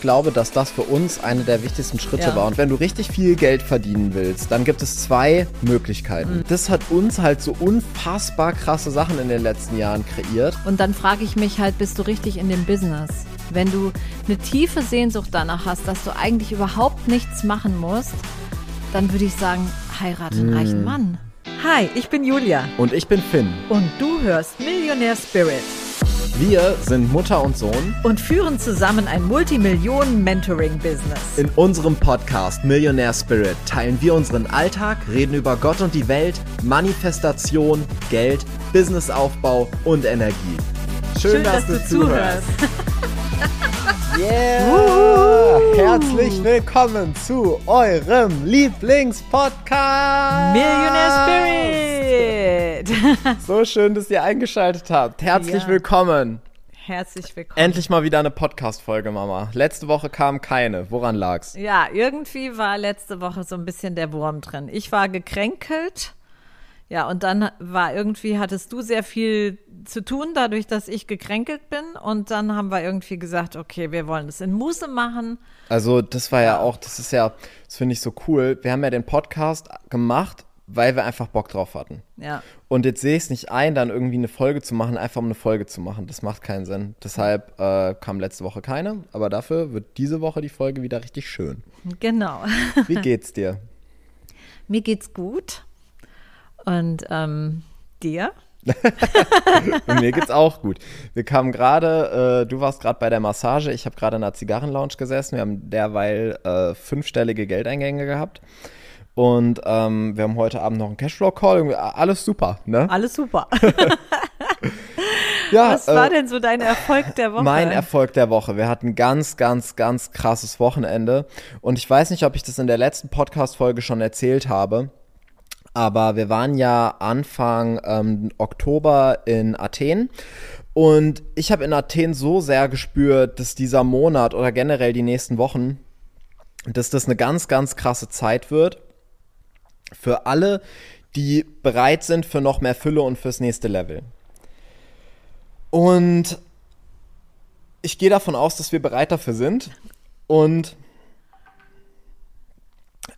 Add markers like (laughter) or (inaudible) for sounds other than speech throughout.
ich glaube, dass das für uns eine der wichtigsten Schritte Ja. war. Und wenn du richtig viel Geld verdienen willst, dann gibt es zwei Möglichkeiten. Mhm. Das hat uns halt so unfassbar krasse Sachen in den letzten Jahren kreiert. Und dann frage ich mich halt, bist du richtig in dem Business? Wenn du eine tiefe Sehnsucht danach hast, dass du eigentlich überhaupt nichts machen musst, dann würde ich sagen, heirate einen reichen Mann. Hi, ich bin Julia Und ich bin Finn. und du hörst Millionaire Spirit Wir sind Mutter und Sohn. und führen zusammen ein Multimillionen-Mentoring-Business. In unserem Podcast Millionaire Spirit teilen wir unseren Alltag, reden über Gott und die Welt, Manifestation, Geld, Businessaufbau und Energie. Schön, dass du zuhörst. (laughs) Yeah! Herzlich willkommen zu eurem Lieblingspodcast. Millionaire Spirit. (laughs) So schön, dass ihr eingeschaltet habt. Herzlich Ja. willkommen. Herzlich willkommen. Endlich mal wieder eine Podcast-Folge, Mama. Letzte Woche kam keine. Woran lag's? Ja, irgendwie war letzte Woche so ein bisschen der Wurm drin. Ich war gekränkelt. Ja, und dann war irgendwie, hattest du sehr viel zu tun, dadurch, dass ich gekränkelt bin. Und dann haben wir irgendwie gesagt, okay, wir wollen das in Muße machen. Also, das war ja auch, das ist ja, das finde ich so cool. Wir haben ja den Podcast gemacht, weil wir einfach Bock drauf hatten. Ja, Und jetzt sehe ich es nicht ein, dann irgendwie eine Folge zu machen, einfach um eine Folge zu machen. Das macht keinen Sinn. Deshalb äh, kam letzte Woche keine, aber dafür wird diese Woche die Folge wieder richtig schön. genau. Wie geht's dir? (laughs) Mir geht's gut. Und ähm, dir? (laughs) Mir geht's auch gut. Wir kamen gerade, äh, du warst gerade bei der Massage, ich habe gerade in einer Zigarrenlounge gesessen. Wir haben derweil äh, fünfstellige Geldeingänge gehabt. Und ähm, wir haben heute Abend noch einen Cashflow-Call. Alles super, ne? Alles super. (laughs) Ja, Was war äh, denn so dein Erfolg der Woche? Mein Erfolg der Woche. Wir hatten ganz, ganz, ganz krasses Wochenende. Und ich weiß nicht, ob ich das in der letzten Podcast-Folge schon erzählt habe. Aber wir waren ja Anfang ähm, Oktober in Athen. Und ich habe in Athen so sehr gespürt, dass dieser Monat oder generell die nächsten Wochen, dass das eine ganz, ganz krasse Zeit wird. Für alle, die bereit sind für noch mehr Fülle und fürs nächste Level. Und ich gehe davon aus, dass wir bereit dafür sind. Und,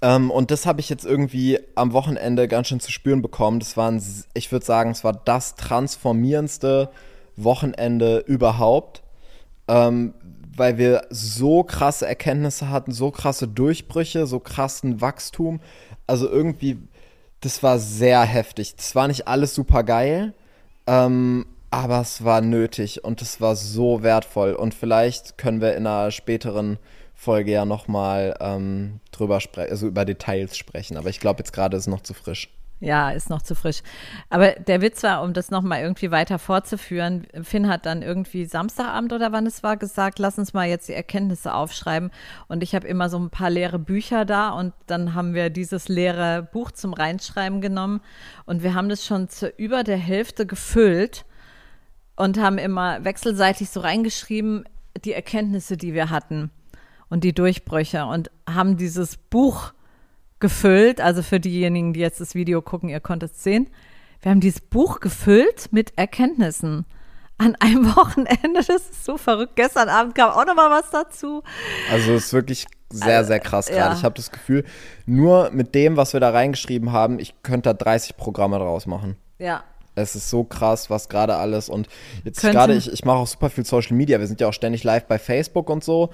ähm, und das habe ich jetzt irgendwie am Wochenende ganz schön zu spüren bekommen. Das war, ein, ich würde sagen, es war das transformierendste Wochenende überhaupt. Ähm, weil wir so krasse Erkenntnisse hatten, so krasse Durchbrüche, so krassen Wachstum. Also irgendwie, das war sehr heftig. Das war nicht alles super geil. Ähm, aber es war nötig und es war so wertvoll. Und vielleicht können wir in einer späteren Folge ja nochmal ähm, drüber sprechen, also über Details sprechen. Aber ich glaube, jetzt gerade ist es noch zu frisch. Ja, ist noch zu frisch. Aber der Witz war, um das nochmal irgendwie weiter fortzuführen, Finn hat dann irgendwie Samstagabend oder wann es war gesagt, lass uns mal jetzt die Erkenntnisse aufschreiben. Und ich habe immer so ein paar leere Bücher da und dann haben wir dieses leere Buch zum Reinschreiben genommen und wir haben das schon zu über der Hälfte gefüllt und haben immer wechselseitig so reingeschrieben, die Erkenntnisse, die wir hatten und die Durchbrüche und haben dieses Buch gefüllt. Also für diejenigen, die jetzt das Video gucken, ihr konntet es sehen. Wir haben dieses Buch gefüllt mit Erkenntnissen. An einem (laughs) Wochenende, das ist so verrückt. Gestern Abend kam auch noch mal was dazu. Also es ist wirklich sehr, sehr krass gerade. ja. Ich habe das Gefühl, nur mit dem, was wir da reingeschrieben haben, ich könnte da 30 Programme draus machen. Ja, Es ist so krass, was gerade alles und jetzt gerade, ich, ich mache auch super viel Social Media. Wir sind ja auch ständig live bei Facebook und so.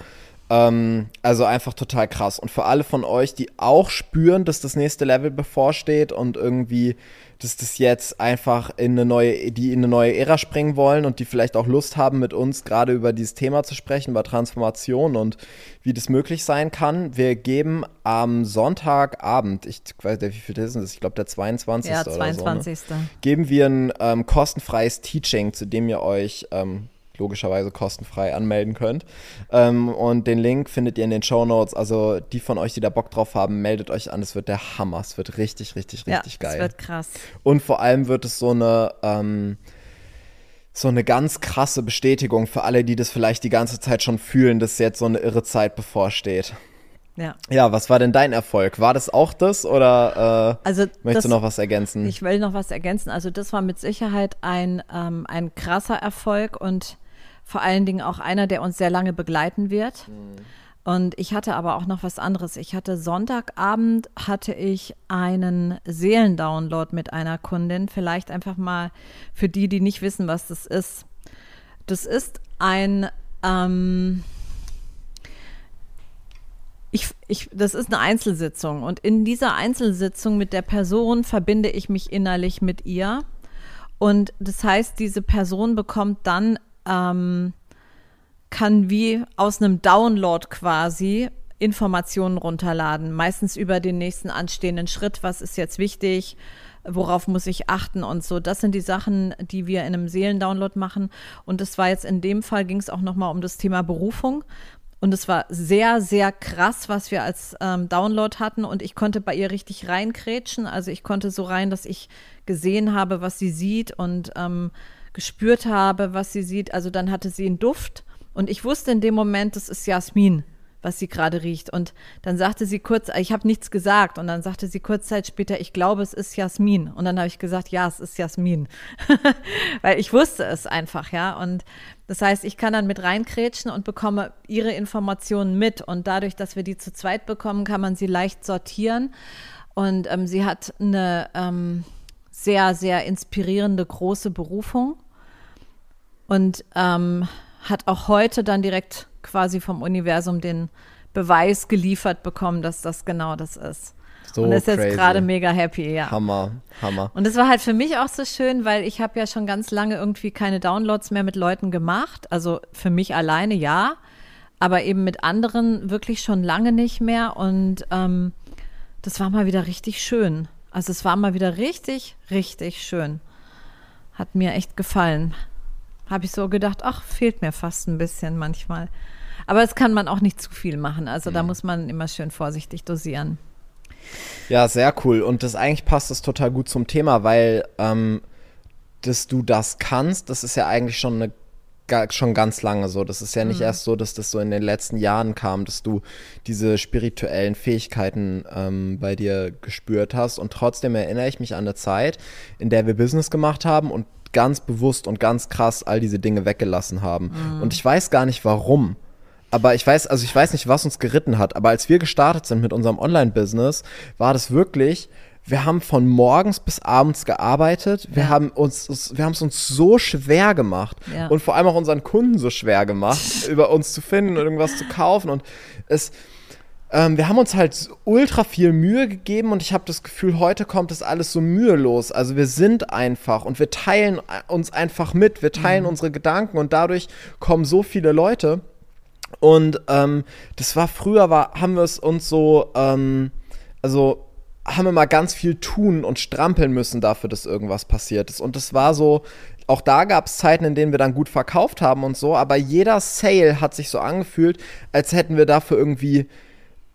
Ähm, also einfach total krass. Und für alle von euch, die auch spüren, dass das nächste Level bevorsteht und irgendwie, dass das jetzt einfach in eine neue, die in eine neue Ära springen wollen und die vielleicht auch Lust haben, mit uns gerade über dieses Thema zu sprechen, über Transformation und wie das möglich sein kann. Wir geben am Sonntagabend, ich weiß nicht, wie viel ist das? Ich glaube, der 22. ja, oder so. 22. Ne? geben wir ein ähm, kostenfreies Teaching, zu dem ihr euch ähm, logischerweise kostenfrei anmelden könnt. Ähm, und den Link findet ihr in den Show Notes. Also die von euch, die da Bock drauf haben, meldet euch an. Es wird der Hammer. Es wird richtig, richtig, Ja, richtig das geil. wird krass. Und vor allem wird es so eine ähm, so eine ganz krasse Bestätigung für alle, die das vielleicht die ganze Zeit schon fühlen, dass jetzt so eine irre Zeit bevorsteht. Ja. Ja, was war denn dein Erfolg? War das auch das oder äh, Also möchtest das, du noch was ergänzen? Ich will noch was ergänzen. Also das war mit Sicherheit ein, ähm, ein krasser Erfolg und vor allen Dingen auch einer, der uns sehr lange begleiten wird. Mhm. Und ich hatte aber auch noch was anderes. Ich hatte Sonntagabend hatte ich einen Seelendownload mit einer Kundin. Vielleicht einfach mal für die, die nicht wissen, was das ist. Das ist ein ähm, ich, ich, das ist eine Einzelsitzung und in dieser Einzelsitzung mit der Person verbinde ich mich innerlich mit ihr. Und das heißt, diese Person bekommt dann ähm, kann wie aus einem Download quasi Informationen runterladen, meistens über den nächsten anstehenden Schritt, was ist jetzt wichtig, worauf muss ich achten und so. Das sind die Sachen, die wir in einem Seelendownload machen. Und es war jetzt in dem Fall, ging es auch nochmal um das Thema Berufung. Und es war sehr, sehr krass, was wir als ähm, Download hatten. Und ich konnte bei ihr richtig reinkrätschen. Also ich konnte so rein, dass ich gesehen habe, was sie sieht und ähm, gespürt habe, was sie sieht. Also dann hatte sie einen Duft und ich wusste in dem Moment, das ist Jasmin, was sie gerade riecht. Und dann sagte sie kurz, ich habe nichts gesagt. Und dann sagte sie kurz Zeit später, ich glaube, es ist Jasmin. Und dann habe ich gesagt, ja, es ist Jasmin. (laughs) Weil ich wusste es einfach, ja. Und das heißt, ich kann dann mit reinkrätschen und bekomme ihre Informationen mit. Und dadurch, dass wir die zu zweit bekommen, kann man sie leicht sortieren. Und ähm, sie hat eine ähm, sehr, sehr inspirierende, große Berufung. Und ähm, hat auch heute dann direkt quasi vom Universum den Beweis geliefert bekommen, dass das genau das ist. So und ist jetzt gerade mega happy, ja. Hammer, Hammer. Und es war halt für mich auch so schön, weil ich habe ja schon ganz lange irgendwie keine Downloads mehr mit Leuten gemacht. Also für mich alleine ja, aber eben mit anderen wirklich schon lange nicht mehr. Und ähm, das war mal wieder richtig schön. Also es war mal wieder richtig, richtig schön. Hat mir echt gefallen habe ich so gedacht, ach, fehlt mir fast ein bisschen manchmal. Aber es kann man auch nicht zu viel machen. Also mhm. da muss man immer schön vorsichtig dosieren. Ja, sehr cool. Und das eigentlich passt das total gut zum Thema, weil ähm, dass du das kannst, das ist ja eigentlich schon eine schon ganz lange so. Das ist ja nicht mhm. erst so, dass das so in den letzten Jahren kam, dass du diese spirituellen Fähigkeiten ähm, bei dir gespürt hast. Und trotzdem erinnere ich mich an eine Zeit, in der wir Business gemacht haben und ganz bewusst und ganz krass all diese Dinge weggelassen haben. Mhm. Und ich weiß gar nicht warum. Aber ich weiß, also ich weiß nicht, was uns geritten hat. Aber als wir gestartet sind mit unserem Online-Business, war das wirklich, wir haben von morgens bis abends gearbeitet. Wir ja. haben uns, wir haben es uns so schwer gemacht ja. und vor allem auch unseren Kunden so schwer gemacht, (laughs) über uns zu finden und irgendwas zu kaufen. Und es, ähm, wir haben uns halt ultra viel Mühe gegeben und ich habe das Gefühl, heute kommt das alles so mühelos. Also wir sind einfach und wir teilen uns einfach mit, wir teilen mhm. unsere Gedanken und dadurch kommen so viele Leute. Und ähm, das war früher, war, haben wir es uns so, ähm, also haben wir mal ganz viel tun und strampeln müssen dafür, dass irgendwas passiert ist. Und das war so, auch da gab es Zeiten, in denen wir dann gut verkauft haben und so, aber jeder Sale hat sich so angefühlt, als hätten wir dafür irgendwie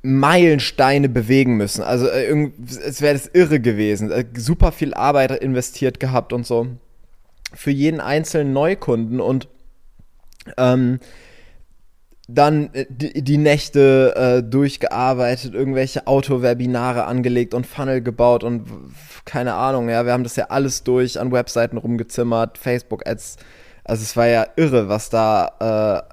Meilensteine bewegen müssen. Also äh, es wäre das irre gewesen. Äh, super viel Arbeit investiert gehabt und so. Für jeden einzelnen Neukunden und ähm, dann äh, die, die, Nächte äh, durchgearbeitet, irgendwelche Auto-Webinare angelegt und Funnel gebaut und keine Ahnung, ja, wir haben das ja alles durch an Webseiten rumgezimmert, Facebook-Ads. Also es war ja irre, was da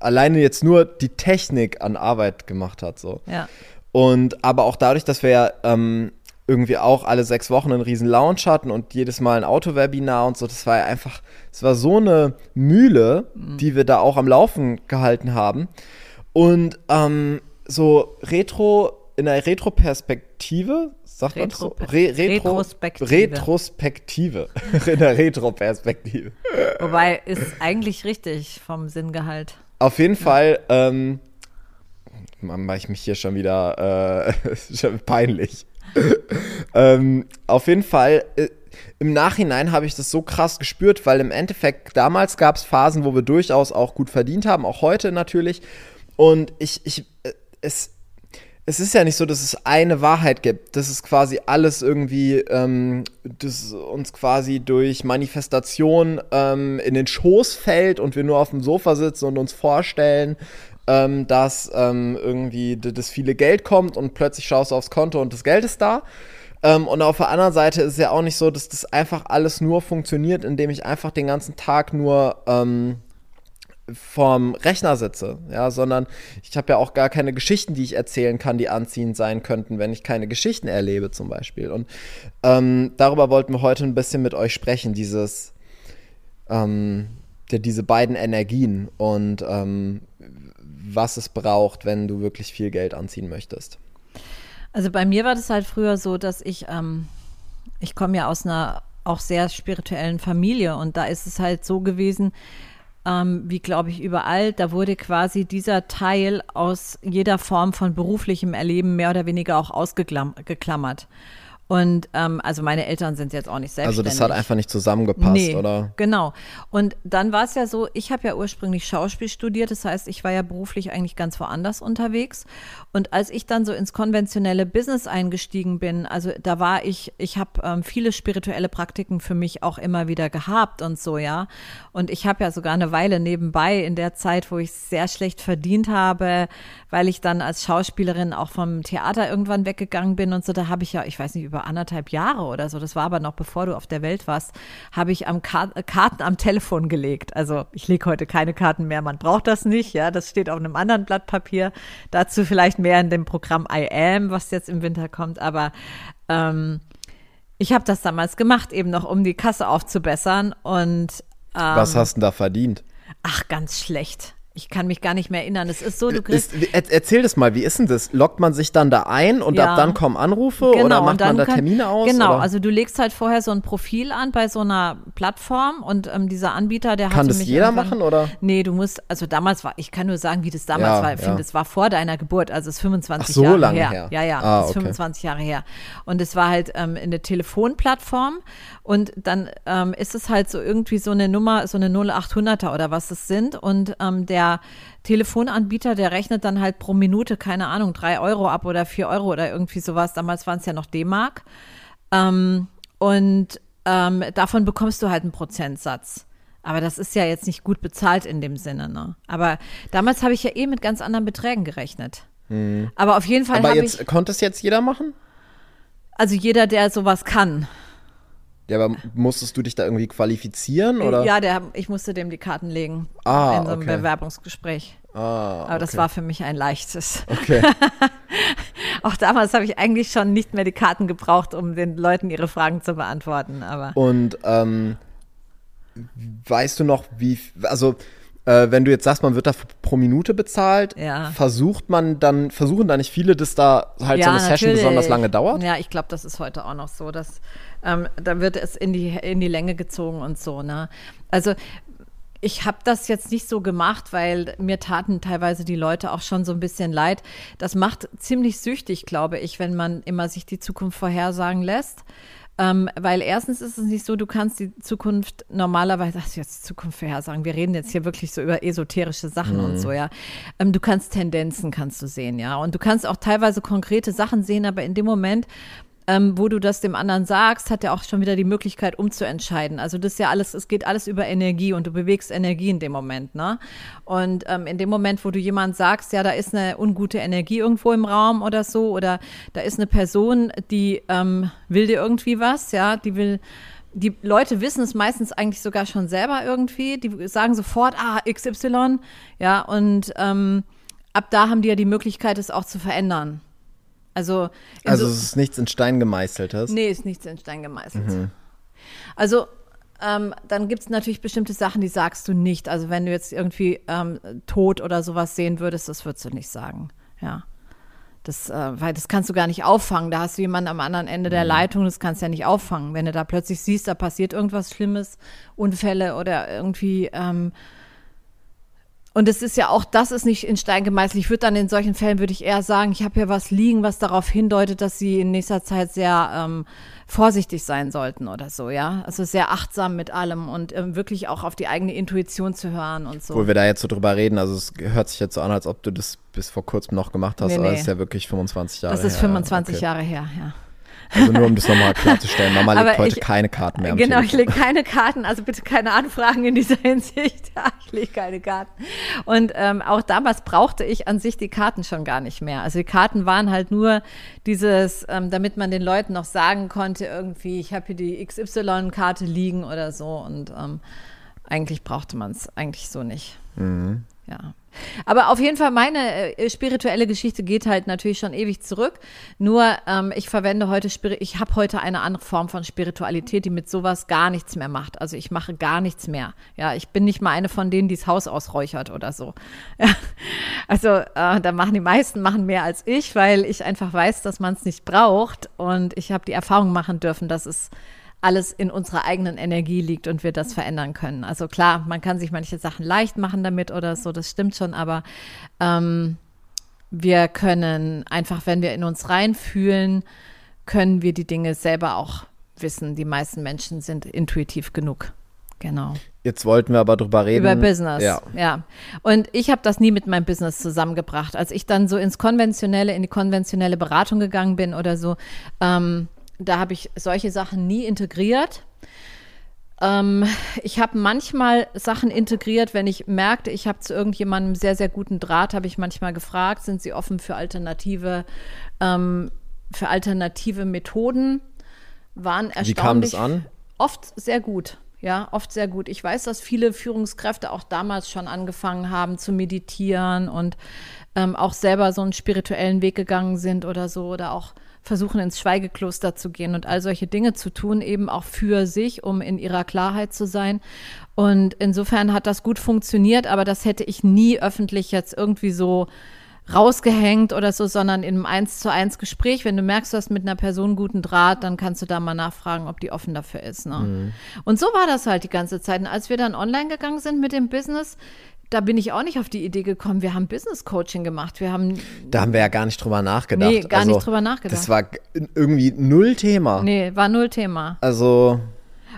alleine jetzt nur die Technik an Arbeit gemacht hat. So. Ja. Und aber auch dadurch, dass wir ja ähm, irgendwie auch alle sechs Wochen einen riesen Lounge hatten und jedes Mal ein Autowebinar und so, das war ja einfach, es war so eine Mühle, mhm. die wir da auch am Laufen gehalten haben. Und ähm, so Retro, in der Retro-Perspektive, sagt man so? Re Retro Retrospektive. Retrospektive. (laughs) in der Retro-Perspektive. Wobei ist eigentlich richtig vom Sinngehalt. Auf jeden Fall, ähm, mache ich mich hier schon wieder äh, (laughs) schon peinlich. (laughs) ähm, auf jeden Fall, äh, im Nachhinein habe ich das so krass gespürt, weil im Endeffekt damals gab es Phasen, wo wir durchaus auch gut verdient haben, auch heute natürlich. Und ich, ich, äh, es, es ist ja nicht so, dass es eine Wahrheit gibt. Das ist quasi alles irgendwie, ähm, das uns quasi durch Manifestation ähm, in den Schoß fällt und wir nur auf dem Sofa sitzen und uns vorstellen, ähm, dass ähm, irgendwie das viele Geld kommt und plötzlich schaust du aufs Konto und das Geld ist da. Ähm, und auf der anderen Seite ist es ja auch nicht so, dass das einfach alles nur funktioniert, indem ich einfach den ganzen Tag nur ähm, vorm Rechner sitze, ja, sondern ich habe ja auch gar keine Geschichten, die ich erzählen kann, die anziehend sein könnten, wenn ich keine Geschichten erlebe zum Beispiel. Und ähm, darüber wollten wir heute ein bisschen mit euch sprechen, dieses, ähm, die, diese beiden Energien und ähm, was es braucht, wenn du wirklich viel Geld anziehen möchtest. Also bei mir war das halt früher so, dass ich, ähm, ich komme ja aus einer auch sehr spirituellen Familie und da ist es halt so gewesen, ähm, wie glaube ich überall, da wurde quasi dieser Teil aus jeder Form von beruflichem Erleben mehr oder weniger auch ausgeklammert. Und ähm, also meine Eltern sind jetzt auch nicht selbstständig. Also das hat einfach nicht zusammengepasst, nee, oder? Genau. Und dann war es ja so, ich habe ja ursprünglich Schauspiel studiert, das heißt, ich war ja beruflich eigentlich ganz woanders unterwegs. Und als ich dann so ins konventionelle Business eingestiegen bin, also da war ich, ich habe ähm, viele spirituelle Praktiken für mich auch immer wieder gehabt und so, ja. Und ich habe ja sogar eine Weile nebenbei in der Zeit, wo ich sehr schlecht verdient habe, weil ich dann als Schauspielerin auch vom Theater irgendwann weggegangen bin und so, da habe ich ja, ich weiß nicht, über anderthalb Jahre oder so, das war aber noch bevor du auf der Welt warst, habe ich am Kar Karten am Telefon gelegt. Also ich lege heute keine Karten mehr, man braucht das nicht, ja, das steht auf einem anderen Blatt Papier. Dazu vielleicht mehr in dem Programm I Am, was jetzt im Winter kommt, aber ähm, ich habe das damals gemacht, eben noch um die Kasse aufzubessern und ähm, Was hast du da verdient? Ach, ganz schlecht. Ich kann mich gar nicht mehr erinnern. Es ist so, du kriegst. Ist, erzähl das mal, wie ist denn das? Lockt man sich dann da ein und ja. ab dann kommen Anrufe genau, oder macht man da Termine aus? Genau, oder? also du legst halt vorher so ein Profil an bei so einer Plattform und ähm, dieser Anbieter, der hat. Kann das jeder machen oder? Nee, du musst, also damals war, ich kann nur sagen, wie das damals ja, war. Ich ja. finde, es war vor deiner Geburt, also es ist 25 Ach, so Jahre lange her. her. Ja, ja, ah, das ist okay. 25 Jahre her. Und es war halt ähm, eine Telefonplattform und dann ähm, ist es halt so irgendwie so eine Nummer, so eine 0800er oder was es sind und ähm, der Telefonanbieter, der rechnet dann halt pro Minute, keine Ahnung, drei Euro ab oder vier Euro oder irgendwie sowas. Damals waren es ja noch D-Mark. Ähm, und ähm, davon bekommst du halt einen Prozentsatz. Aber das ist ja jetzt nicht gut bezahlt in dem Sinne. Ne? Aber damals habe ich ja eh mit ganz anderen Beträgen gerechnet. Hm. Aber auf jeden Fall. Aber jetzt ich, konnte es jetzt jeder machen? Also jeder, der sowas kann. Ja, aber musstest du dich da irgendwie qualifizieren oder? Ja, der, ich musste dem die Karten legen ah, in so einem okay. Bewerbungsgespräch. Ah, aber das war für mich ein leichtes. Okay. (laughs) Auch damals habe ich eigentlich schon nicht mehr die Karten gebraucht, um den Leuten ihre Fragen zu beantworten. Aber Und ähm, weißt du noch, wie, also äh, wenn du jetzt sagst, man wird da pro Minute bezahlt, ja. versucht man dann, versuchen da nicht viele, dass da halt ja, so eine Session natürlich. besonders lange dauert? Ja, ich glaube, das ist heute auch noch so, dass ähm, da wird es in die, in die Länge gezogen und so. Ne? Also ich habe das jetzt nicht so gemacht, weil mir taten teilweise die Leute auch schon so ein bisschen leid. Das macht ziemlich süchtig, glaube ich, wenn man immer sich die Zukunft vorhersagen lässt. Ähm, weil erstens ist es nicht so, du kannst die Zukunft normalerweise, ach jetzt Zukunft vorhersagen, wir reden jetzt hier wirklich so über esoterische Sachen mhm. und so, ja. Ähm, du kannst Tendenzen, kannst du sehen, ja. Und du kannst auch teilweise konkrete Sachen sehen, aber in dem Moment, ähm, wo du das dem anderen sagst, hat er auch schon wieder die Möglichkeit umzuentscheiden. Also das ist ja alles, es geht alles über Energie und du bewegst Energie in dem Moment, ne? Und ähm, in dem Moment, wo du jemand sagst, ja, da ist eine ungute Energie irgendwo im Raum oder so, oder da ist eine Person, die ähm, will dir irgendwie was, ja, die will die Leute wissen es meistens eigentlich sogar schon selber irgendwie. Die sagen sofort, ah, XY, ja, und ähm, ab da haben die ja die Möglichkeit, es auch zu verändern. Also, also so, es ist nichts in Stein gemeißeltes? Nee, ist nichts in Stein gemeißelt. Mhm. Also ähm, dann gibt es natürlich bestimmte Sachen, die sagst du nicht. Also wenn du jetzt irgendwie ähm, Tod oder sowas sehen würdest, das würdest du nicht sagen. Ja. Das, äh, weil das kannst du gar nicht auffangen. Da hast du jemanden am anderen Ende der mhm. Leitung, das kannst du ja nicht auffangen. Wenn du da plötzlich siehst, da passiert irgendwas Schlimmes, Unfälle oder irgendwie ähm, und es ist ja auch, das ist nicht in Stein gemeißelt. Ich würde dann in solchen Fällen, würde ich eher sagen, ich habe hier was liegen, was darauf hindeutet, dass sie in nächster Zeit sehr ähm, vorsichtig sein sollten oder so, ja. Also sehr achtsam mit allem und ähm, wirklich auch auf die eigene Intuition zu hören und so. Wo wir da jetzt so drüber reden, also es hört sich jetzt so an, als ob du das bis vor kurzem noch gemacht hast, nee, nee. aber es ist ja wirklich 25 Jahre her. Das ist 25 okay. Jahre her, ja. Also nur um das nochmal klarzustellen. Mama legt heute ich, keine Karten mehr. genau, Telefon. ich lege keine Karten, also bitte keine Anfragen in dieser (laughs) Hinsicht. ich lege keine Karten. Und ähm, auch damals brauchte ich an sich die Karten schon gar nicht mehr. Also die Karten waren halt nur dieses, ähm, damit man den Leuten noch sagen konnte, irgendwie, ich habe hier die XY-Karte liegen oder so. Und ähm, eigentlich brauchte man es eigentlich so nicht. Mhm. Ja. Aber auf jeden Fall, meine äh, spirituelle Geschichte geht halt natürlich schon ewig zurück. Nur ähm, ich verwende heute, Spiri ich habe heute eine andere Form von Spiritualität, die mit sowas gar nichts mehr macht. Also ich mache gar nichts mehr. Ja, ich bin nicht mal eine von denen, die das Haus ausräuchert oder so. Ja. (laughs) Also äh, da machen die meisten machen mehr als ich, weil ich einfach weiß, dass man es nicht braucht. Und ich habe die Erfahrung machen dürfen, dass es alles in unserer eigenen Energie liegt und wir das verändern können. Also klar, man kann sich manche Sachen leicht machen damit oder so, das stimmt schon, aber ähm, wir können einfach, wenn wir in uns reinfühlen, können wir die Dinge selber auch wissen. Die meisten Menschen sind intuitiv genug. Genau. Jetzt wollten wir aber drüber reden. Über Business, ja. ja. Und ich habe das nie mit meinem Business zusammengebracht. Als ich dann so ins konventionelle, in die konventionelle Beratung gegangen bin oder so, ähm, da habe ich solche Sachen nie integriert. Ähm, ich habe manchmal Sachen integriert, wenn ich merkte, ich habe zu irgendjemandem sehr, sehr guten Draht, habe ich manchmal gefragt, sind sie offen für alternative, ähm, für alternative Methoden? Waren erstaunlich. Wie kam das an? Oft sehr gut. Ja, oft sehr gut. Ich weiß, dass viele Führungskräfte auch damals schon angefangen haben zu meditieren und ähm, auch selber so einen spirituellen Weg gegangen sind oder so oder auch versuchen, ins Schweigekloster zu gehen und all solche Dinge zu tun, eben auch für sich, um in ihrer Klarheit zu sein. Und insofern hat das gut funktioniert, aber das hätte ich nie öffentlich jetzt irgendwie so rausgehängt oder so, sondern in einem eins zu eins Gespräch, wenn du merkst, du hast mit einer Person guten Draht, dann kannst du da mal nachfragen, ob die offen dafür ist. Ne? Mhm. Und so war das halt die ganze Zeit. Und als wir dann online gegangen sind mit dem Business, da bin ich auch nicht auf die Idee gekommen. Wir haben Business Coaching gemacht. Wir haben. Da haben wir ja gar nicht drüber nachgedacht. Nee, gar also, nicht drüber nachgedacht. Das war irgendwie null Thema. Nee, war null Thema. Also.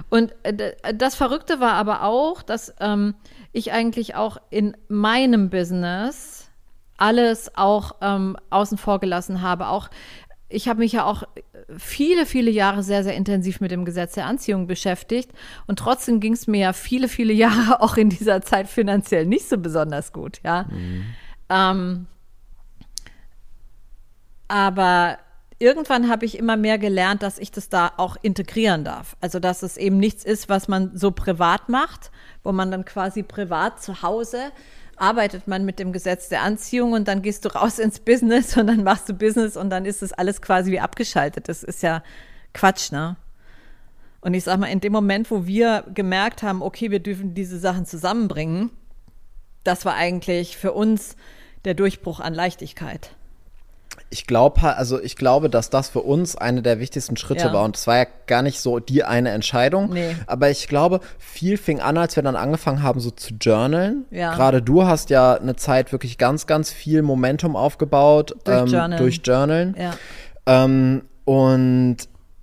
Und äh, das Verrückte war aber auch, dass ähm, ich eigentlich auch in meinem Business alles auch ähm, außen vor gelassen habe. Auch ich habe mich ja auch viele, viele Jahre sehr, sehr intensiv mit dem Gesetz der Anziehung beschäftigt. Und trotzdem ging es mir ja viele, viele (laughs) Jahre auch in dieser Zeit finanziell nicht so besonders gut, ja. Mhm. Ähm, aber irgendwann habe ich immer mehr gelernt, dass ich das da auch integrieren darf. Also, dass es eben nichts ist, was man so privat macht, wo man dann quasi privat zu Hause arbeitet man mit dem Gesetz der Anziehung und dann gehst du raus ins Business und dann machst du Business und dann ist es alles quasi wie abgeschaltet. Das ist ja Quatsch, ne? Und ich sag mal, in dem Moment, wo wir gemerkt haben, okay, wir dürfen diese Sachen zusammenbringen, das war eigentlich für uns der Durchbruch an Leichtigkeit ich glaube, also ich glaube, dass das für uns eine der wichtigsten Schritte ja. war. Und es war ja gar nicht so die eine Entscheidung. Nee. Aber ich glaube, viel fing an, als wir dann angefangen haben, so zu journalen. Ja. Gerade du hast ja eine Zeit wirklich ganz, ganz viel Momentum aufgebaut durch ähm, Journalen. Durch Journalen. Ja. Ähm, und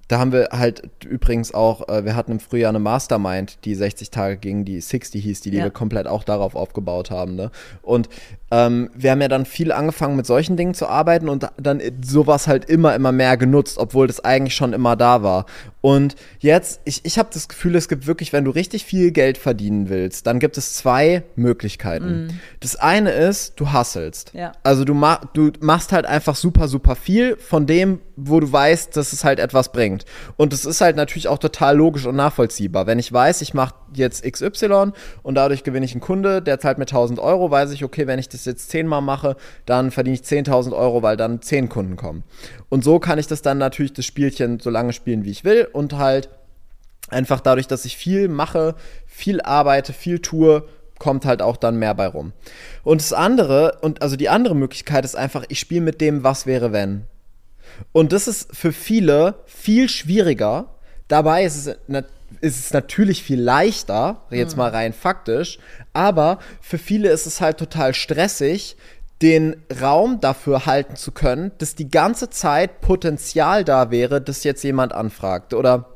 da haben wir halt übrigens auch, äh, wir hatten im Frühjahr eine Mastermind, die 60 Tage ging, die 60 hieß, die, die ja. wir komplett auch darauf aufgebaut haben. Ne? Und ähm, wir haben ja dann viel angefangen mit solchen Dingen zu arbeiten und dann sowas halt immer, immer mehr genutzt, obwohl das eigentlich schon immer da war. Und jetzt, ich, ich habe das Gefühl, es gibt wirklich, wenn du richtig viel Geld verdienen willst, dann gibt es zwei Möglichkeiten. Mm. Das eine ist, du hasselst. Ja. Also du, ma du machst halt einfach super, super viel von dem, wo du weißt, dass es halt etwas bringt. Und das ist halt natürlich auch total logisch und nachvollziehbar. Wenn ich weiß, ich mache jetzt XY und dadurch gewinne ich einen Kunde, der zahlt mir 1000 Euro, weiß ich, okay, wenn ich das jetzt zehnmal mache, dann verdiene ich 10.000 Euro, weil dann zehn Kunden kommen. Und so kann ich das dann natürlich das Spielchen so lange spielen, wie ich will und halt einfach dadurch, dass ich viel mache, viel arbeite, viel tue, kommt halt auch dann mehr bei rum. Und das andere, und also die andere Möglichkeit ist einfach, ich spiele mit dem, was wäre, wenn. Und das ist für viele viel schwieriger. Dabei ist es ist es natürlich viel leichter, jetzt mal rein faktisch, aber für viele ist es halt total stressig, den Raum dafür halten zu können, dass die ganze Zeit Potenzial da wäre, dass jetzt jemand anfragt oder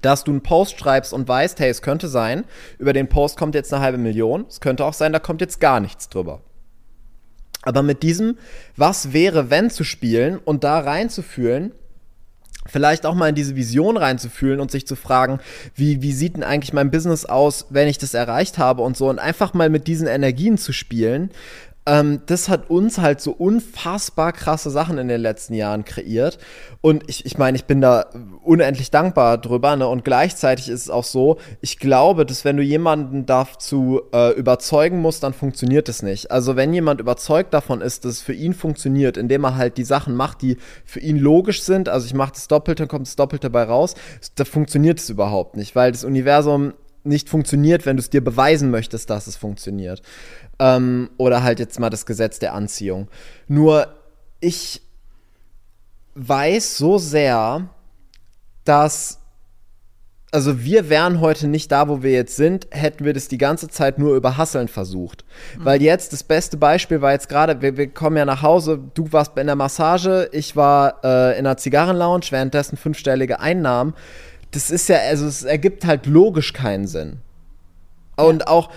dass du einen Post schreibst und weißt, hey, es könnte sein, über den Post kommt jetzt eine halbe Million, es könnte auch sein, da kommt jetzt gar nichts drüber. Aber mit diesem Was wäre, wenn zu spielen und da reinzufühlen, vielleicht auch mal in diese Vision reinzufühlen und sich zu fragen, wie, wie sieht denn eigentlich mein Business aus, wenn ich das erreicht habe und so und einfach mal mit diesen Energien zu spielen, ähm, das hat uns halt so unfassbar krasse Sachen in den letzten Jahren kreiert. Und ich, ich meine, ich bin da unendlich dankbar drüber. Ne? Und gleichzeitig ist es auch so, ich glaube, dass wenn du jemanden dazu äh, überzeugen musst, dann funktioniert es nicht. Also wenn jemand überzeugt davon ist, dass es für ihn funktioniert, indem er halt die Sachen macht, die für ihn logisch sind, also ich mache das Doppelte, kommt das Doppelte bei raus, da funktioniert es überhaupt nicht, weil das Universum nicht funktioniert, wenn du es dir beweisen möchtest, dass es funktioniert. Ähm, oder halt jetzt mal das Gesetz der Anziehung. Nur ich weiß so sehr, dass also wir wären heute nicht da, wo wir jetzt sind, hätten wir das die ganze Zeit nur über Hasseln versucht. Mhm. Weil jetzt das beste Beispiel war jetzt gerade, wir, wir, kommen ja nach Hause, du warst in der Massage, ich war äh, in einer Zigarrenlounge, währenddessen fünfstellige Einnahmen. Das ist ja, also es ergibt halt logisch keinen Sinn. Ja. Und auch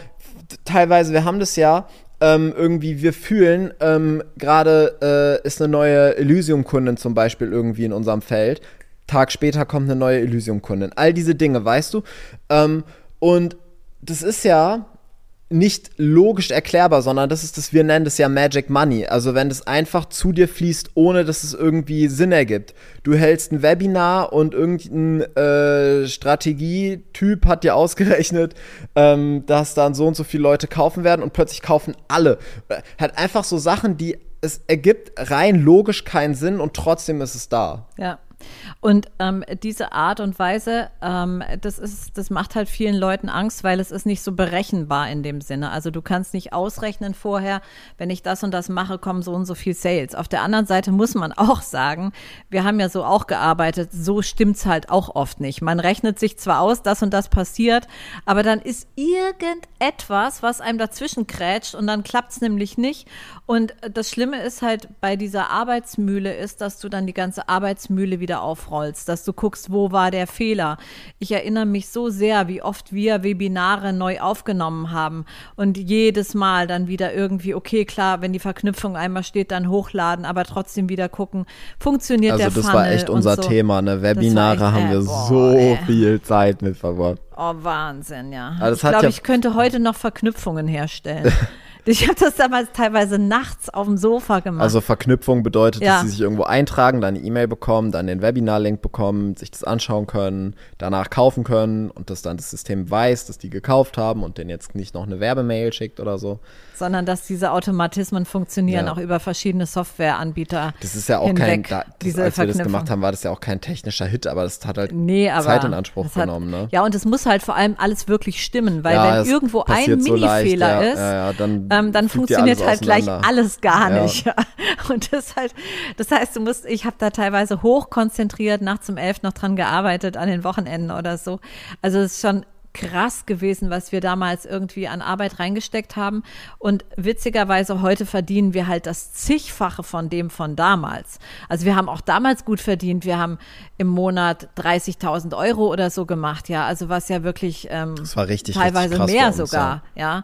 teilweise, wir haben das ja, ähm, irgendwie, wir fühlen, ähm, gerade äh, ist eine neue Elysium-Kundin zum Beispiel irgendwie in unserem Feld. Tag später kommt eine neue Elysium-Kundin. All diese Dinge, weißt du? Ähm, und das ist ja, nicht logisch erklärbar, sondern das ist das, wir nennen das ja Magic Money. Also wenn das einfach zu dir fließt, ohne dass es irgendwie Sinn ergibt. Du hältst ein Webinar und irgendein äh, Strategietyp hat dir ausgerechnet, ähm, dass dann so und so viele Leute kaufen werden und plötzlich kaufen alle. Hat einfach so Sachen, die es ergibt rein logisch keinen Sinn und trotzdem ist es da. Ja. Und ähm, diese Art und Weise, ähm, das ist, das macht halt vielen Leuten Angst, weil es ist nicht so berechenbar in dem Sinne. Also du kannst nicht ausrechnen vorher, wenn ich das und das mache, kommen so und so viel Sales. Auf der anderen Seite muss man (laughs) auch sagen, wir haben ja so auch gearbeitet, so stimmt's halt auch oft nicht. Man rechnet sich zwar aus, das und das passiert, aber dann ist irgendetwas, was einem dazwischen krätscht und dann klappt's nämlich nicht. Und das Schlimme ist halt bei dieser Arbeitsmühle ist, dass du dann die ganze Arbeitsmühle wieder wieder aufrollst, dass du guckst, wo war der Fehler. Ich erinnere mich so sehr, wie oft wir Webinare neu aufgenommen haben und jedes Mal dann wieder irgendwie, okay, klar, wenn die Verknüpfung einmal steht, dann hochladen, aber trotzdem wieder gucken, funktioniert also der Funnel. Also das war echt unser so. Thema, ne? Webinare echt, haben wir äh, boah, so ey. viel Zeit mit verbracht. Oh, Wahnsinn, ja. Also ich glaube, ja ich könnte heute noch Verknüpfungen herstellen. (laughs) Ich habe das damals teilweise nachts auf dem Sofa gemacht. Also Verknüpfung bedeutet, ja. dass sie sich irgendwo eintragen, dann eine E-Mail bekommen, dann den Webinar-Link bekommen, sich das anschauen können, danach kaufen können und dass dann das System weiß, dass die gekauft haben und denen jetzt nicht noch eine Werbemail schickt oder so sondern dass diese Automatismen funktionieren ja. auch über verschiedene Softwareanbieter. Das ist ja auch kein, da, das, als wir das gemacht haben, war das ja auch kein technischer Hit, aber das hat halt nee, Zeit in Anspruch hat, genommen. Ne? Ja, und es muss halt vor allem alles wirklich stimmen, weil ja, wenn irgendwo ein Mini-Fehler so ist, dann, ähm, dann funktioniert halt gleich alles gar nicht. (laughs) Und das halt, das heißt, du musst, ich habe da teilweise hochkonzentriert nachts um elf noch dran gearbeitet an den Wochenenden oder so. Also es ist schon krass gewesen, was wir damals irgendwie an Arbeit reingesteckt haben. Und witzigerweise heute verdienen wir halt das zigfache von dem von damals. Also wir haben auch damals gut verdient. Wir haben im Monat 30.000 Euro oder so gemacht, ja. Also was ja wirklich ähm, richtig, teilweise richtig mehr uns, sogar, ja.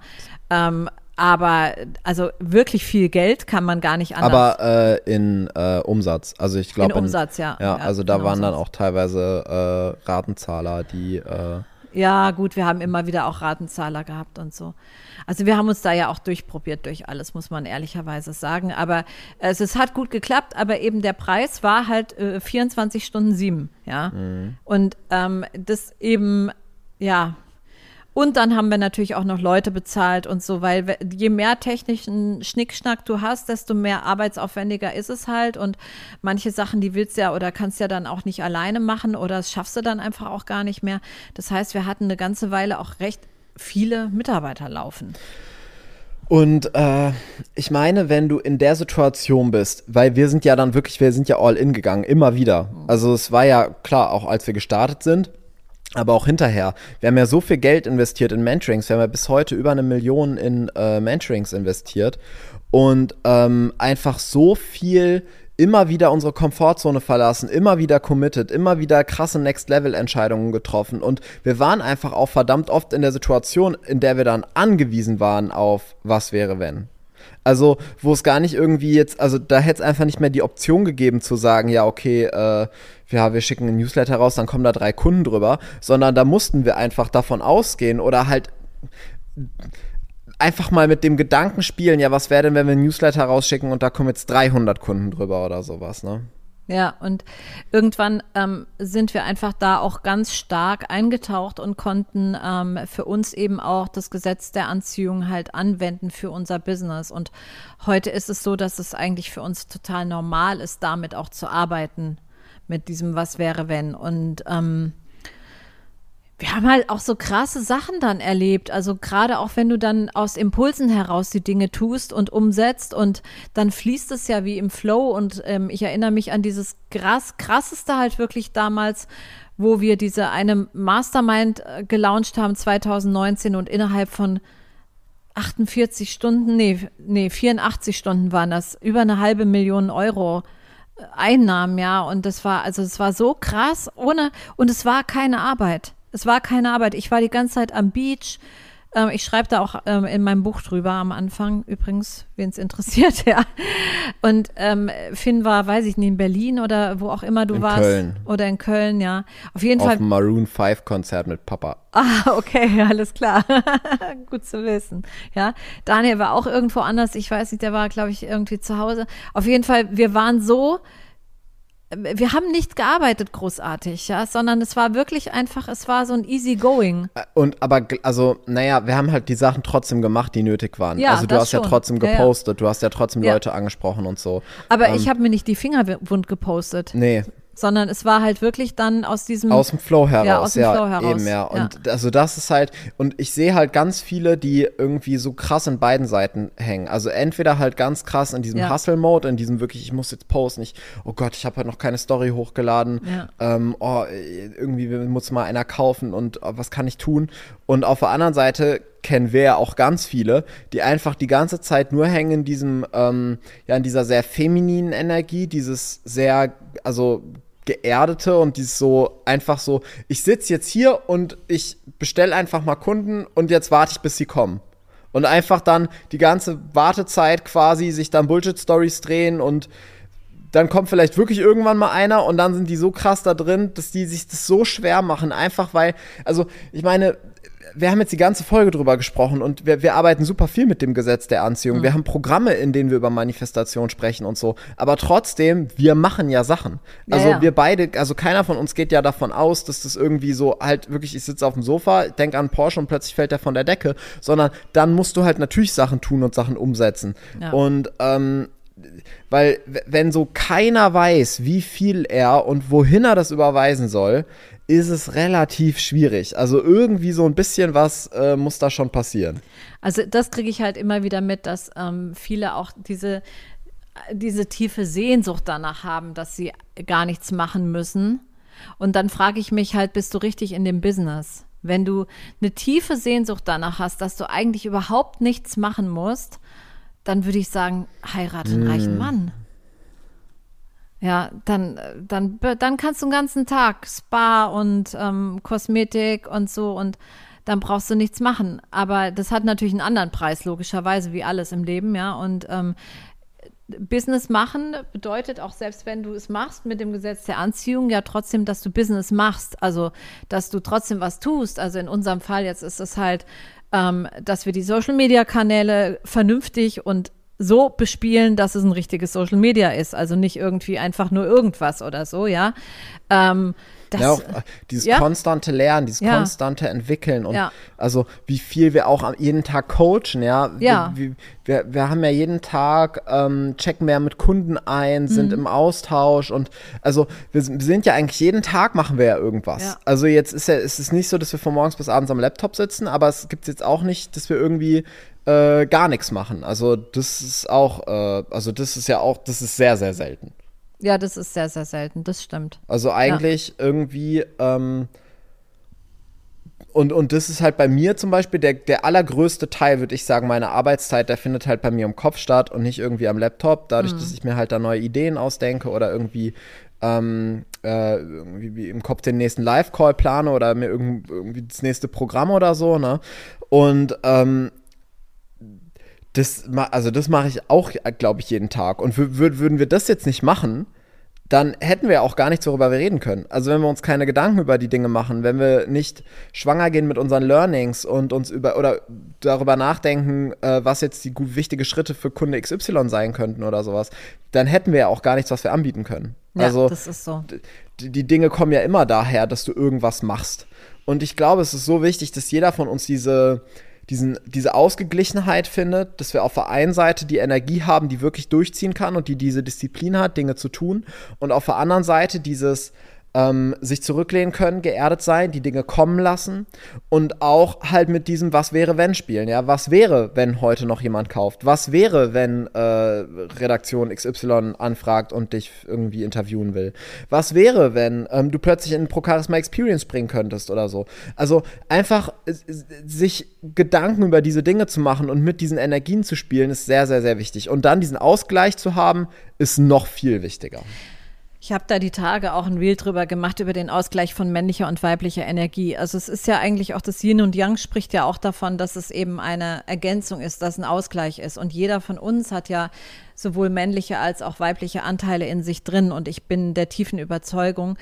ja. Ähm, aber also wirklich viel Geld kann man gar nicht anders. Aber äh, in äh, Umsatz. Also ich glaube. In Umsatz, ja. Ja, also da waren Umsatz. dann auch teilweise äh, Ratenzahler, die äh, ja, gut, wir haben immer wieder auch Ratenzahler gehabt und so. Also wir haben uns da ja auch durchprobiert durch alles, muss man ehrlicherweise sagen. Aber es, es hat gut geklappt, aber eben der Preis war halt äh, 24 Stunden sieben, ja. Mhm. Und ähm, das eben, ja, und dann haben wir natürlich auch noch Leute bezahlt und so, weil je mehr technischen Schnickschnack du hast, desto mehr arbeitsaufwendiger ist es halt. Und manche Sachen, die willst du ja oder kannst ja dann auch nicht alleine machen oder das schaffst du dann einfach auch gar nicht mehr. Das heißt, wir hatten eine ganze Weile auch recht viele Mitarbeiter laufen. Und äh, ich meine, wenn du in der Situation bist, weil wir sind ja dann wirklich, wir sind ja all in gegangen, immer wieder. Also es war ja klar, auch als wir gestartet sind, aber auch hinterher. Wir haben ja so viel Geld investiert in Mentorings. Wir haben ja bis heute über eine Million in äh, Mentorings investiert und ähm, einfach so viel immer wieder unsere Komfortzone verlassen, immer wieder committed, immer wieder krasse Next-Level-Entscheidungen getroffen. Und wir waren einfach auch verdammt oft in der Situation, in der wir dann angewiesen waren auf was wäre wenn. Also, wo es gar nicht irgendwie jetzt, also da hätte es einfach nicht mehr die Option gegeben zu sagen, ja, okay, äh, ja, wir schicken ein Newsletter raus, dann kommen da drei Kunden drüber, sondern da mussten wir einfach davon ausgehen oder halt einfach mal mit dem Gedanken spielen, ja, was wäre denn, wenn wir ein Newsletter rausschicken und da kommen jetzt 300 Kunden drüber oder sowas, ne? Ja, und irgendwann ähm, sind wir einfach da auch ganz stark eingetaucht und konnten ähm, für uns eben auch das Gesetz der Anziehung halt anwenden für unser Business. Und heute ist es so, dass es eigentlich für uns total normal ist, damit auch zu arbeiten, mit diesem Was wäre wenn. Und ähm, wir haben halt auch so krasse Sachen dann erlebt. Also gerade auch wenn du dann aus Impulsen heraus die Dinge tust und umsetzt und dann fließt es ja wie im Flow. Und ähm, ich erinnere mich an dieses krass, krasseste halt wirklich damals, wo wir diese eine Mastermind äh, gelauncht haben 2019 und innerhalb von 48 Stunden, nee, nee, 84 Stunden waren das, über eine halbe Million Euro Einnahmen, ja. Und das war, also es war so krass, ohne, und es war keine Arbeit. Es war keine Arbeit. Ich war die ganze Zeit am Beach. Ähm, ich schreibe da auch ähm, in meinem Buch drüber am Anfang, übrigens, wen es interessiert, (laughs) ja. Und ähm, Finn war, weiß ich nicht, in Berlin oder wo auch immer du in warst. Köln. Oder in Köln, ja. Auf jeden Auf Fall. dem Maroon 5 Konzert mit Papa. Ah, okay, (laughs) alles klar. (laughs) Gut zu wissen. Ja, Daniel war auch irgendwo anders. Ich weiß nicht, der war, glaube ich, irgendwie zu Hause. Auf jeden Fall, wir waren so wir haben nicht gearbeitet großartig, ja, sondern es war wirklich einfach, es war so ein easy going. Äh, Und aber, also, naja, wir haben halt die Sachen trotzdem gemacht, die nötig waren. Ja, also du hast ja schon. trotzdem Ja, ja. gepostet, du hast ja trotzdem Ja. Leute angesprochen und so. Aber Ähm, ich habe mir nicht die Finger wund gepostet, Nee, sondern es war halt wirklich dann aus diesem aus dem Flow heraus. Ja, aus dem Flow heraus, Eben, ja. Und also das ist halt, und ich sehe halt ganz viele, die irgendwie so krass in beiden Seiten hängen. Also entweder halt ganz krass in diesem Ja. Hustle-Mode, in diesem wirklich, ich muss jetzt posten, ich, oh Gott, ich habe halt noch keine Story hochgeladen. Ja. Ähm, oh, irgendwie muss mal einer kaufen und oh, was kann ich tun? Und auf der anderen Seite kennen wir ja auch ganz viele, die einfach die ganze Zeit nur hängen in diesem, ähm, ja, in dieser sehr femininen Energie, dieses sehr, also geerdete und dieses so einfach so, ich sitze jetzt hier und ich bestelle einfach mal Kunden und jetzt warte ich, bis sie kommen. Und einfach dann die ganze Wartezeit quasi sich dann Bullshit-Stories drehen und dann kommt vielleicht wirklich irgendwann mal einer und dann sind die so krass da drin, dass die sich das so schwer machen, einfach weil, also ich meine, wir haben jetzt die ganze Folge drüber gesprochen und wir, wir arbeiten super viel mit dem Gesetz der Anziehung. Wir haben Programme, in denen wir über Manifestation sprechen und so. Aber trotzdem, wir machen ja Sachen. Ja, Also ja. wir beide, also keiner von uns geht ja davon aus, dass das irgendwie so halt wirklich, ich sitze auf dem Sofa, denk an Porsche und plötzlich fällt der von der Decke, sondern dann musst du halt natürlich Sachen tun und Sachen umsetzen. Ja. Und ähm, weil wenn so keiner weiß, wie viel er und wohin er das überweisen soll, ist es relativ schwierig. Also irgendwie so ein bisschen was äh, muss da schon passieren. Also das kriege ich halt immer wieder mit, dass ähm, viele auch diese, diese tiefe Sehnsucht danach haben, dass sie gar nichts machen müssen. Und dann frage ich mich halt, bist du richtig in dem Business? Wenn du eine tiefe Sehnsucht danach hast, dass du eigentlich überhaupt nichts machen musst, dann würde ich sagen, heirate einen reichen Mann. Ja, dann, dann, dann kannst du den ganzen Tag Spa und ähm, Kosmetik und so und dann brauchst du nichts machen. Aber das hat natürlich einen anderen Preis, logischerweise, wie alles im Leben, ja. Und ähm, Business machen bedeutet auch, selbst wenn du es machst mit dem Gesetz der Anziehung, ja trotzdem, dass du Business machst. Also, dass du trotzdem was tust. Also in unserem Fall jetzt ist es halt, ähm, dass wir die Social-Media-Kanäle vernünftig und so bespielen, dass es ein richtiges Social Media ist. Also nicht irgendwie einfach nur irgendwas oder so, ja. Ähm, das, ja, auch äh, dieses ja. konstante Lernen, dieses Ja. konstante Entwickeln und Ja. also wie viel wir auch jeden Tag coachen, ja. Ja. Wir, wir, wir haben ja jeden Tag, ähm, checken ja mit Kunden ein, sind Mhm. im Austausch und also wir, sind- wir sind ja eigentlich jeden Tag machen wir ja irgendwas. Also jetzt ist ja, es ist nicht so, dass wir von morgens bis abends am Laptop sitzen, aber es gibt jetzt auch nicht, dass wir irgendwie äh, gar nichts machen. Also das ist auch, äh, also das ist ja auch, das ist sehr, sehr selten. ja, das ist sehr, sehr selten, das stimmt. Also eigentlich irgendwie, ähm, und, und das ist halt bei mir zum Beispiel der, der allergrößte Teil, würde ich sagen, meiner Arbeitszeit, der findet halt bei mir im Kopf statt und nicht irgendwie am Laptop, dadurch, dass ich mir halt da neue Ideen ausdenke oder irgendwie, ähm, äh, irgendwie wie im Kopf den nächsten Live-Call plane oder mir irgend, irgendwie das nächste Programm oder so, ne? Und ähm, das, also das mache ich auch, glaube ich, jeden Tag. Und wür- wür- würden wir das jetzt nicht machen, dann hätten wir auch gar nichts worüber wir reden können. Also wenn wir uns keine Gedanken über die Dinge machen, wenn wir nicht schwanger gehen mit unseren Learnings und uns über oder darüber nachdenken, äh, was jetzt die gut, wichtige Schritte für Kunde XY sein könnten oder sowas, dann hätten wir ja auch gar nichts, was wir anbieten können. Ja, also das ist so. die, die Dinge kommen ja immer daher, dass du irgendwas machst. Und ich glaube, es ist so wichtig, dass jeder von uns diese diesen, diese Ausgeglichenheit findet, dass wir auf der einen Seite die Energie haben, die wirklich durchziehen kann und die diese Disziplin hat, Dinge zu tun, und auf der anderen Seite dieses, ähm, sich zurücklehnen können, geerdet sein, die Dinge kommen lassen und auch halt mit diesem Was wäre wenn spielen. Ja, was wäre, wenn heute noch jemand kauft? Was wäre, wenn äh, Redaktion XY anfragt und dich irgendwie interviewen will? Was wäre, wenn ähm, du plötzlich in Procharisma Experience bringen könntest oder so? Also einfach sich Gedanken über diese Dinge zu machen und mit diesen Energien zu spielen, ist sehr, sehr, sehr wichtig. Und dann diesen Ausgleich zu haben, ist noch viel wichtiger. Ich habe da die Tage auch ein Reel drüber gemacht, über den Ausgleich von männlicher und weiblicher Energie. Also es ist ja eigentlich auch das Yin und Yang spricht ja auch davon, dass es eben eine Ergänzung ist, dass ein Ausgleich ist. Und jeder von uns hat ja sowohl männliche als auch weibliche Anteile in sich drin. Und ich bin der tiefen Überzeugung,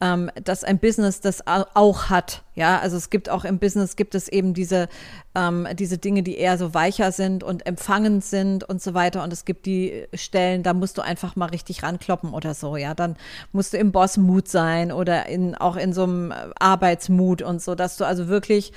ähm, dass ein Business das auch hat. Ja, also es gibt auch im Business gibt es eben diese, ähm, diese Dinge, die eher so weicher sind und empfangend sind und so weiter. Und es gibt die Stellen, da musst du einfach mal richtig rankloppen oder so. Ja, dann musst du im Boss-Mut sein oder in, auch in so einem Arbeitsmut und so, dass du also wirklich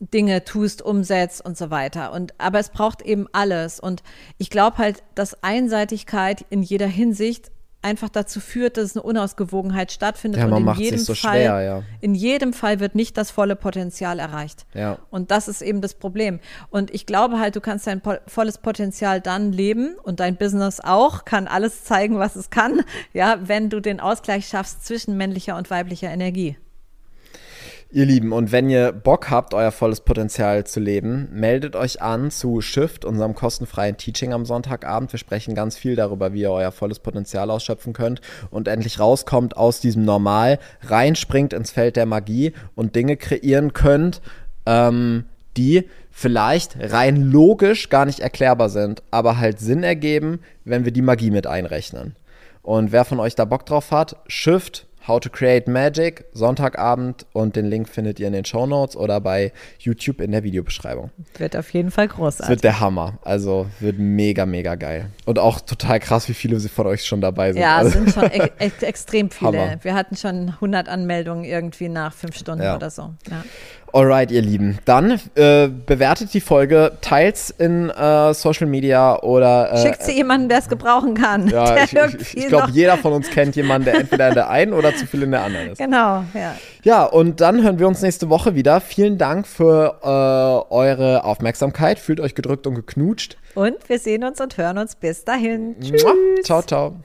Dinge tust, umsetzt und so weiter. Und aber es braucht eben alles. Und ich glaube halt, dass Einseitigkeit in jeder Hinsicht einfach dazu führt, dass eine Unausgewogenheit stattfindet. Ja, man und in macht jedem sich so Fall, schwer, ja. In jedem Fall wird nicht das volle Potenzial erreicht. Ja. Und das ist eben das Problem. Und ich glaube halt, du kannst dein po volles Potenzial dann leben und dein Business auch, kann alles zeigen, was es kann, ja, wenn du den Ausgleich schaffst zwischen männlicher und weiblicher Energie. Ihr Lieben, und wenn ihr Bock habt, euer volles Potenzial zu leben, meldet euch an zu Shift, unserem kostenfreien Teaching am Sonntagabend. Wir sprechen ganz viel darüber, wie ihr euer volles Potenzial ausschöpfen könnt und endlich rauskommt aus diesem Normal, reinspringt ins Feld der Magie und Dinge kreieren könnt, ähm, die vielleicht rein logisch gar nicht erklärbar sind, aber halt Sinn ergeben, wenn wir die Magie mit einrechnen. Und wer von euch da Bock drauf hat, Shift How to Create Magic, Sonntagabend und den Link findet ihr in den Show Notes oder bei YouTube in der Videobeschreibung. Wird auf jeden Fall Es großartig. wird der Hammer. Also wird mega, mega geil. Und auch total krass, wie viele von euch schon dabei sind. ja, es also, sind schon ex (laughs) ex extrem viele. Hammer. Wir hatten schon 100 Anmeldungen irgendwie nach fünf Stunden Ja. oder so. Ja. Alright, ihr Lieben. Dann äh, bewertet die Folge, teils in äh, Social Media oder. Äh, Schickt sie jemanden, der es gebrauchen kann. ja, (laughs) ich, ich, ich glaube, jeder von uns kennt jemanden, der entweder in der einen oder zu viel in der anderen ist. Genau, ja. Ja, und dann hören wir uns nächste Woche wieder. Vielen Dank für äh, eure Aufmerksamkeit. Fühlt euch gedrückt und geknutscht. Und wir sehen uns und hören uns bis dahin. Tschüss. Ciao, ciao.